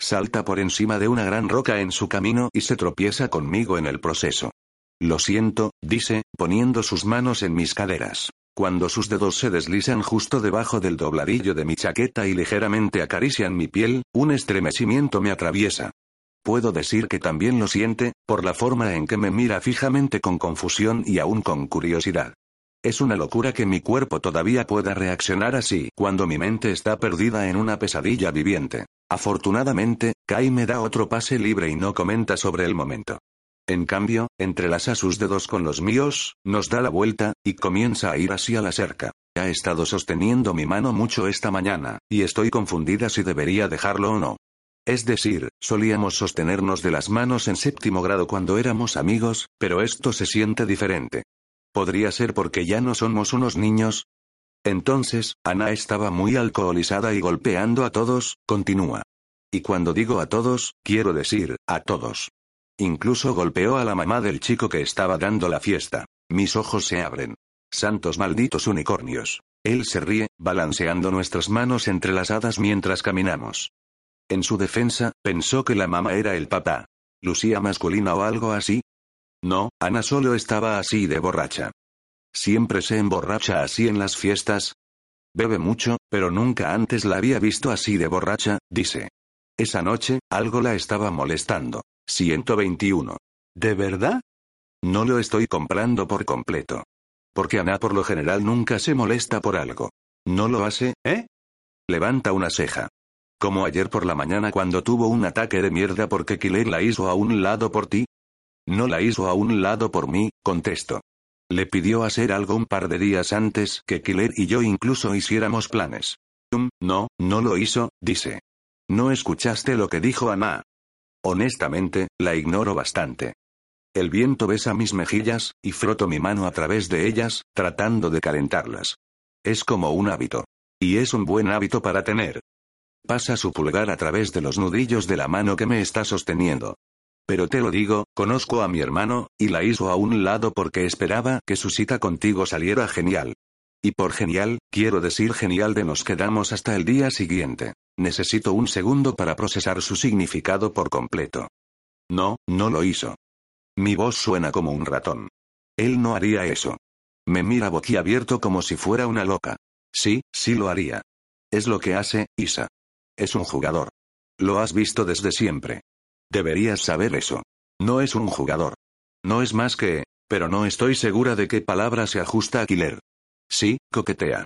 Salta por encima de una gran roca en su camino y se tropieza conmigo en el proceso. Lo siento, dice, poniendo sus manos en mis caderas. Cuando sus dedos se deslizan justo debajo del dobladillo de mi chaqueta y ligeramente acarician mi piel, un estremecimiento me atraviesa. Puedo decir que también lo siente, por la forma en que me mira fijamente con confusión y aún con curiosidad. Es una locura que mi cuerpo todavía pueda reaccionar así cuando mi mente está perdida en una pesadilla viviente. Afortunadamente, Kai me da otro pase libre y no comenta sobre el momento. En cambio, entrelaza sus dedos con los míos, nos da la vuelta, y comienza a ir así a la cerca. Ha estado sosteniendo mi mano mucho esta mañana, y estoy confundida si debería dejarlo o no. Es decir, solíamos sostenernos de las manos en séptimo grado cuando éramos amigos, pero esto se siente diferente. ¿Podría ser porque ya no somos unos niños? Entonces, Ana estaba muy alcoholizada y golpeando a todos, continúa. Y cuando digo a todos, quiero decir, a todos. Incluso golpeó a la mamá del chico que estaba dando la fiesta. Mis ojos se abren. Santos malditos unicornios. Él se ríe, balanceando nuestras manos entrelazadas mientras caminamos. En su defensa, pensó que la mamá era el papá. ¿Lucía masculina o algo así? No, Ana solo estaba así de borracha. Siempre se emborracha así en las fiestas. Bebe mucho, pero nunca antes la había visto así de borracha, dice. Esa noche, algo la estaba molestando. 121. ¿De verdad? No lo estoy comprando por completo. Porque Ana por lo general nunca se molesta por algo. ¿No lo hace, eh? Levanta una ceja. Como ayer por la mañana cuando tuvo un ataque de mierda porque Killer la hizo a un lado por ti. No la hizo a un lado por mí, contesto. Le pidió hacer algo un par de días antes que Killer y yo incluso hiciéramos planes. No, no lo hizo, dice. No escuchaste lo que dijo Ana. Honestamente, la ignoro bastante. El viento besa mis mejillas, y froto mi mano a través de ellas, tratando de calentarlas. Es como un hábito. Y es un buen hábito para tener. Pasa su pulgar a través de los nudillos de la mano que me está sosteniendo. Pero te lo digo, conozco a mi hermano, y la hizo a un lado porque esperaba que su cita contigo saliera genial. Y por genial, quiero decir genial de nos quedamos hasta el día siguiente. Necesito un segundo para procesar su significado por completo. No, no lo hizo. Mi voz suena como un ratón. Él no haría eso. Me mira boquiabierto como si fuera una loca. Sí, sí lo haría. Es lo que hace, Isa. Es un jugador. Lo has visto desde siempre. Deberías saber eso. No es un jugador. No es más que... Pero no estoy segura de qué palabra se ajusta a Killer. Sí, coquetea.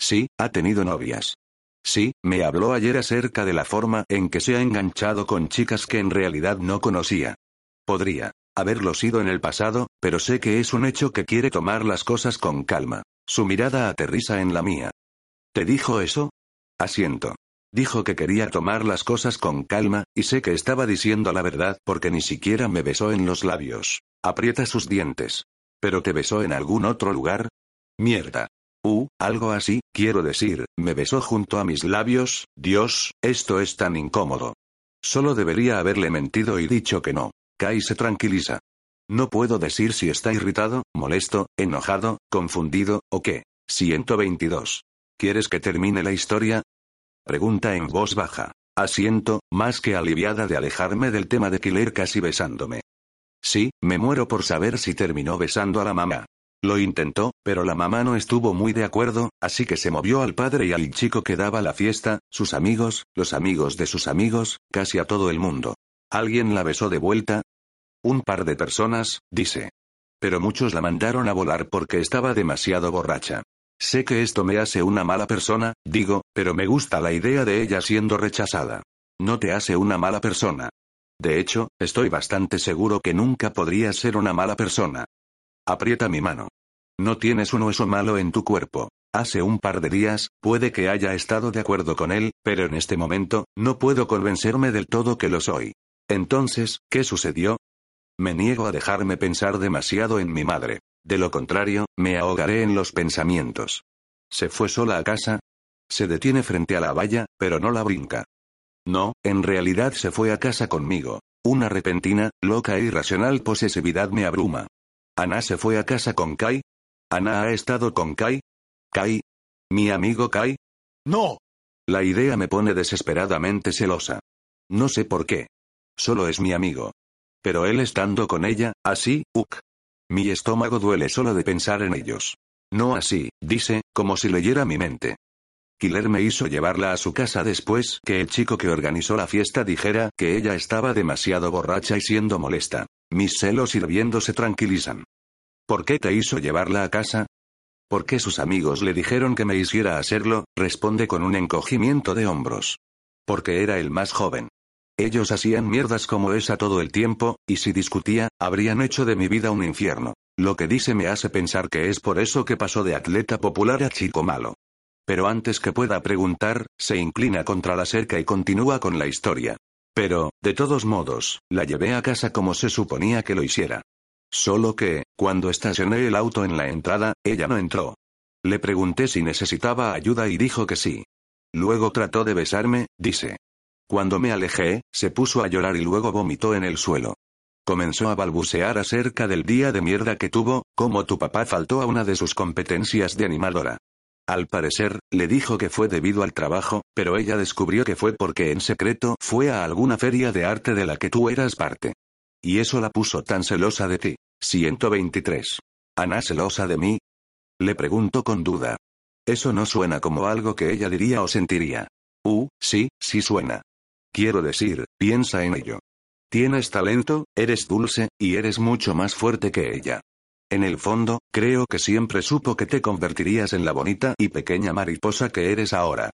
Sí, ha tenido novias. Sí, me habló ayer acerca de la forma en que se ha enganchado con chicas que en realidad no conocía. Podría haberlo sido en el pasado, pero sé que es un hecho que quiere tomar las cosas con calma. Su mirada aterriza en la mía. ¿Te dijo eso? Asiento. Dijo que quería tomar las cosas con calma, y sé que estaba diciendo la verdad porque ni siquiera me besó en los labios. Aprieta sus dientes. ¿Pero te besó en algún otro lugar? Mierda. Uh, algo así, quiero decir, me besó junto a mis labios, Dios, esto es tan incómodo. Solo debería haberle mentido y dicho que no. Kai se tranquiliza. No puedo decir si está irritado, molesto, enojado, confundido, o qué. 122. ¿Quieres que termine la historia? Pregunta en voz baja. Asiento, más que aliviada de alejarme del tema de Killer casi besándome. Sí, me muero por saber si terminó besando a la mamá. Lo intentó, pero la mamá no estuvo muy de acuerdo, así que se movió al padre y al chico que daba la fiesta, sus amigos, los amigos de sus amigos, casi a todo el mundo. ¿Alguien la besó de vuelta? Un par de personas, dice. Pero muchos la mandaron a volar porque estaba demasiado borracha. Sé que esto me hace una mala persona, digo, pero me gusta la idea de ella siendo rechazada. No te hace una mala persona. De hecho, estoy bastante seguro que nunca podrías ser una mala persona. Aprieta mi mano. No tienes un hueso malo en tu cuerpo. Hace un par de días, puede que haya estado de acuerdo con él, pero en este momento, no puedo convencerme del todo que lo soy. Entonces, ¿qué sucedió? Me niego a dejarme pensar demasiado en mi madre. De lo contrario, me ahogaré en los pensamientos. ¿Se fue sola a casa? Se detiene frente a la valla, pero no la brinca. No, en realidad se fue a casa conmigo. Una repentina, loca e irracional posesividad me abruma. ¿Ana se fue a casa con Kai? ¿Ana ha estado con Kai? ¿Kai? ¿Mi amigo Kai? No. La idea me pone desesperadamente celosa. No sé por qué. Solo es mi amigo. Pero él estando con ella, así, uk. Mi estómago duele solo de pensar en ellos. No así, dice, como si leyera mi mente. Killer me hizo llevarla a su casa después que el chico que organizó la fiesta dijera que ella estaba demasiado borracha y siendo molesta. Mis celos hirviendo se tranquilizan. ¿Por qué te hizo llevarla a casa? ¿Por qué sus amigos le dijeron que me hiciera hacerlo? Responde con un encogimiento de hombros. Porque era el más joven. Ellos hacían mierdas como esa todo el tiempo, y si discutía, habrían hecho de mi vida un infierno. Lo que dice me hace pensar que es por eso que pasó de atleta popular a chico malo. Pero antes que pueda preguntar, se inclina contra la cerca y continúa con la historia. Pero, de todos modos, la llevé a casa como se suponía que lo hiciera. Solo que, cuando estacioné el auto en la entrada, ella no entró. Le pregunté si necesitaba ayuda y dijo que sí. Luego trató de besarme, dice. Cuando me alejé, se puso a llorar y luego vomitó en el suelo. Comenzó a balbucear acerca del día de mierda que tuvo, como tu papá faltó a una de sus competencias de animadora. Al parecer, le dijo que fue debido al trabajo, pero ella descubrió que fue porque en secreto fue a alguna feria de arte de la que tú eras parte. Y eso la puso tan celosa de ti. 123. ¿Ana celosa de mí? Le pregunto con duda. Eso no suena como algo que ella diría o sentiría. Uh, sí, sí suena. Quiero decir, piensa en ello. Tienes talento, eres dulce, y eres mucho más fuerte que ella. En el fondo, creo que siempre supo que te convertirías en la bonita y pequeña mariposa que eres ahora.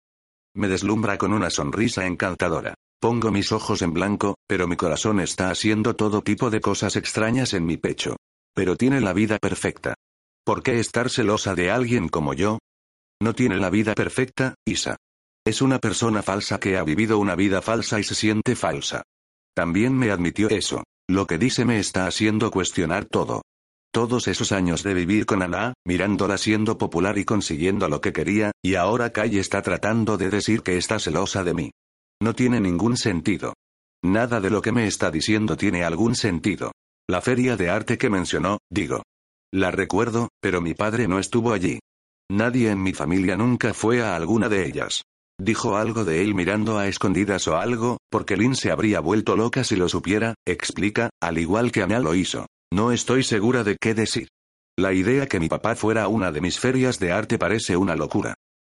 Me deslumbra con una sonrisa encantadora. Pongo mis ojos en blanco, pero mi corazón está haciendo todo tipo de cosas extrañas en mi pecho. Pero tiene la vida perfecta. ¿Por qué estar celosa de alguien como yo? No tiene la vida perfecta, Isa. Es una persona falsa que ha vivido una vida falsa y se siente falsa. También me admitió eso. Lo que dice me está haciendo cuestionar todo. Todos esos años de vivir con Ana, mirándola siendo popular y consiguiendo lo que quería, y ahora Kai está tratando de decir que está celosa de mí. No tiene ningún sentido. Nada de lo que me está diciendo tiene algún sentido. La feria de arte que mencionó, digo. La recuerdo, pero mi padre no estuvo allí. Nadie en mi familia nunca fue a alguna de ellas. Dijo algo de él mirando a escondidas o algo, porque Lynn se habría vuelto loca si lo supiera, explica, al igual que Ana lo hizo. No estoy segura de qué decir. La idea que mi papá fuera una de mis ferias de arte parece una locura.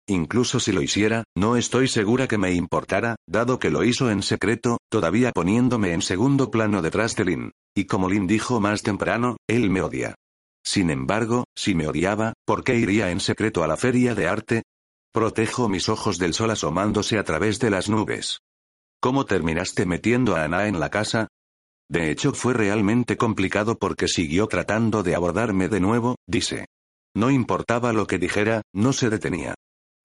Incluso si lo hiciera, no estoy segura que me importara, dado que lo hizo en secreto, todavía poniéndome en segundo plano detrás de Lynn. Y como Lynn dijo más temprano, él me odia. Sin embargo, si me odiaba, ¿por qué iría en secreto a la feria de arte? Protejo mis ojos del sol asomándose a través de las nubes. ¿Cómo terminaste metiendo a Ana en la casa? De hecho fue realmente complicado porque siguió tratando de abordarme de nuevo, dice. No importaba lo que dijera, no se detenía.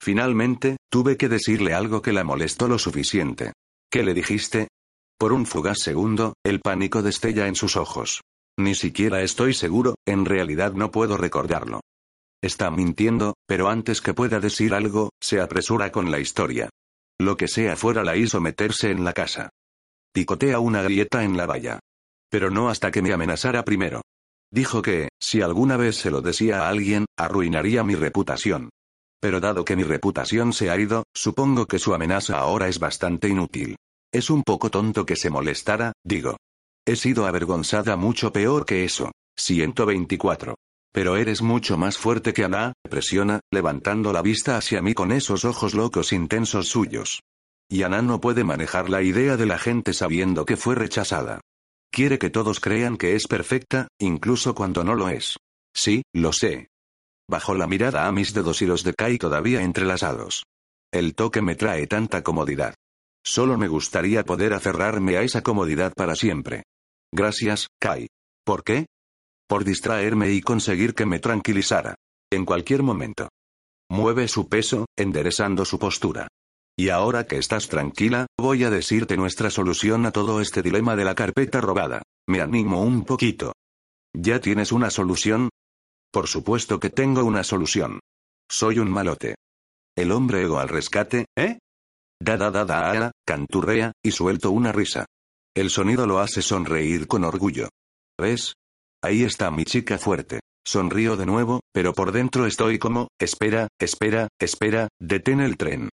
Finalmente, tuve que decirle algo que la molestó lo suficiente. ¿Qué le dijiste? Por un fugaz segundo, el pánico destella en sus ojos. Ni siquiera estoy seguro, en realidad no puedo recordarlo. Está mintiendo, pero antes que pueda decir algo, se apresura con la historia. Lo que sea fuera la hizo meterse en la casa. Picotea una grieta en la valla. Pero no hasta que me amenazara primero. Dijo que, si alguna vez se lo decía a alguien, arruinaría mi reputación. Pero dado que mi reputación se ha ido, supongo que su amenaza ahora es bastante inútil. Es un poco tonto que se molestara, digo. He sido avergonzada mucho peor que eso. 124. Pero eres mucho más fuerte que Ana, presiona, levantando la vista hacia mí con esos ojos locos intensos suyos. Y Ana no puede manejar la idea de la gente sabiendo que fue rechazada. Quiere que todos crean que es perfecta, incluso cuando no lo es. Sí, lo sé. Bajo la mirada a mis dedos y los de Kai todavía entrelazados. El toque me trae tanta comodidad. Solo me gustaría poder aferrarme a esa comodidad para siempre. Gracias, Kai. ¿Por qué? Por distraerme y conseguir que me tranquilizara. En cualquier momento. Mueve su peso, enderezando su postura. Y ahora que estás tranquila, voy a decirte nuestra solución a todo este dilema de la carpeta robada. Me animo un poquito. ¿Ya tienes una solución? Por supuesto que tengo una solución. Soy un malote. El hombre ego al rescate, ¿eh? Da da da da, da canturrea, y suelto una risa. El sonido lo hace sonreír con orgullo. ¿Ves? Ahí está mi chica fuerte. Sonrío de nuevo, pero por dentro estoy como, espera, espera, espera, detén el tren.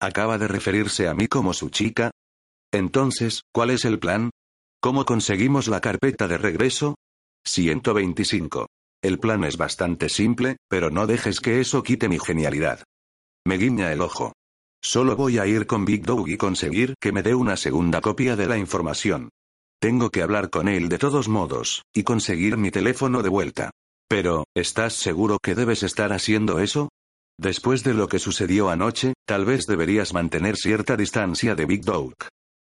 ¿Acaba de referirse a mí como su chica? Entonces, ¿cuál es el plan? ¿Cómo conseguimos la carpeta de regreso? 125. El plan es bastante simple, pero no dejes que eso quite mi genialidad. Me guiña el ojo. Solo voy a ir con Big Dog y conseguir que me dé una segunda copia de la información. Tengo que hablar con él de todos modos, y conseguir mi teléfono de vuelta. Pero, ¿estás seguro que debes estar haciendo eso? Después de lo que sucedió anoche, tal vez deberías mantener cierta distancia de Big Dog.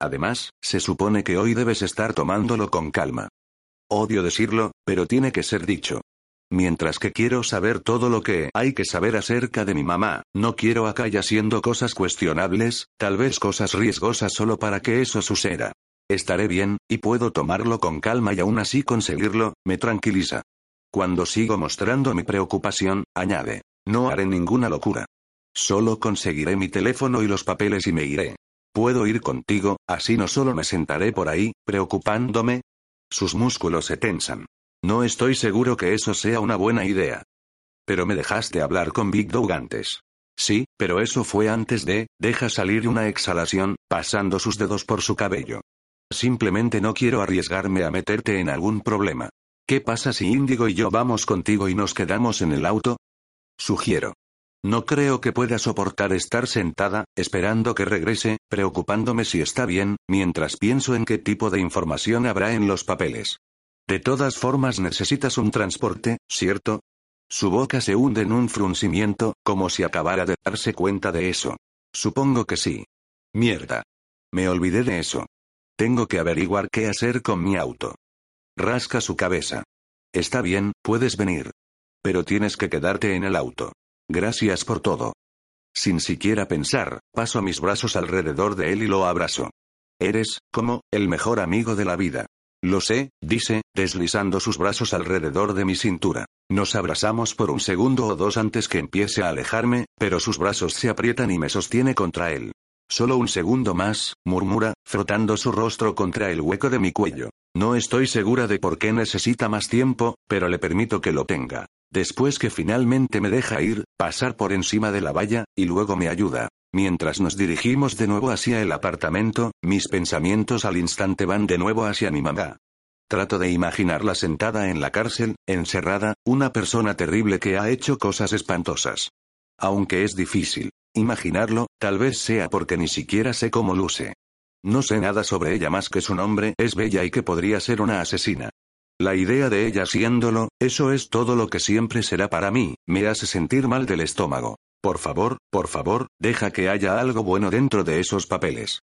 Además, se supone que hoy debes estar tomándolo con calma. Odio decirlo, pero tiene que ser dicho. Mientras que quiero saber todo lo que hay que saber acerca de mi mamá, no quiero acá haciendo cosas cuestionables, tal vez cosas riesgosas solo para que eso suceda. Estaré bien, y puedo tomarlo con calma y aún así conseguirlo, me tranquiliza. Cuando sigo mostrando mi preocupación, añade, no haré ninguna locura. Solo conseguiré mi teléfono y los papeles y me iré. Puedo ir contigo, así no solo me sentaré por ahí, preocupándome. Sus músculos se tensan. No estoy seguro que eso sea una buena idea. Pero me dejaste hablar con Big Dog antes. Sí, pero eso fue antes de, deja salir una exhalación, pasando sus dedos por su cabello. Simplemente no quiero arriesgarme a meterte en algún problema. ¿Qué pasa si Índigo y yo vamos contigo y nos quedamos en el auto? Sugiero. No creo que pueda soportar estar sentada, esperando que regrese, preocupándome si está bien, mientras pienso en qué tipo de información habrá en los papeles. De todas formas necesitas un transporte, ¿cierto? Su boca se hunde en un fruncimiento, como si acabara de darse cuenta de eso. Supongo que sí. Mierda. Me olvidé de eso. Tengo que averiguar qué hacer con mi auto. Rasca su cabeza. Está bien, puedes venir. Pero tienes que quedarte en el auto. Gracias por todo. Sin siquiera pensar, paso mis brazos alrededor de él y lo abrazo. Eres, como, el mejor amigo de la vida. Lo sé, dice, deslizando sus brazos alrededor de mi cintura. Nos abrazamos por un segundo o dos antes que empiece a alejarme, pero sus brazos se aprietan y me sostiene contra él. Solo un segundo más, murmura, frotando su rostro contra el hueco de mi cuello. No estoy segura de por qué necesita más tiempo, pero le permito que lo tenga. Después que finalmente me deja ir, pasar por encima de la valla, y luego me ayuda. Mientras nos dirigimos de nuevo hacia el apartamento, mis pensamientos al instante van de nuevo hacia mi mamá. Trato de imaginarla sentada en la cárcel, encerrada, una persona terrible que ha hecho cosas espantosas. Aunque es difícil imaginarlo, tal vez sea porque ni siquiera sé cómo luce. No sé nada sobre ella más que su nombre es bella y que podría ser una asesina. La idea de ella siéndolo, eso es todo lo que siempre será para mí, me hace sentir mal del estómago. Por favor, por favor, deja que haya algo bueno dentro de esos papeles.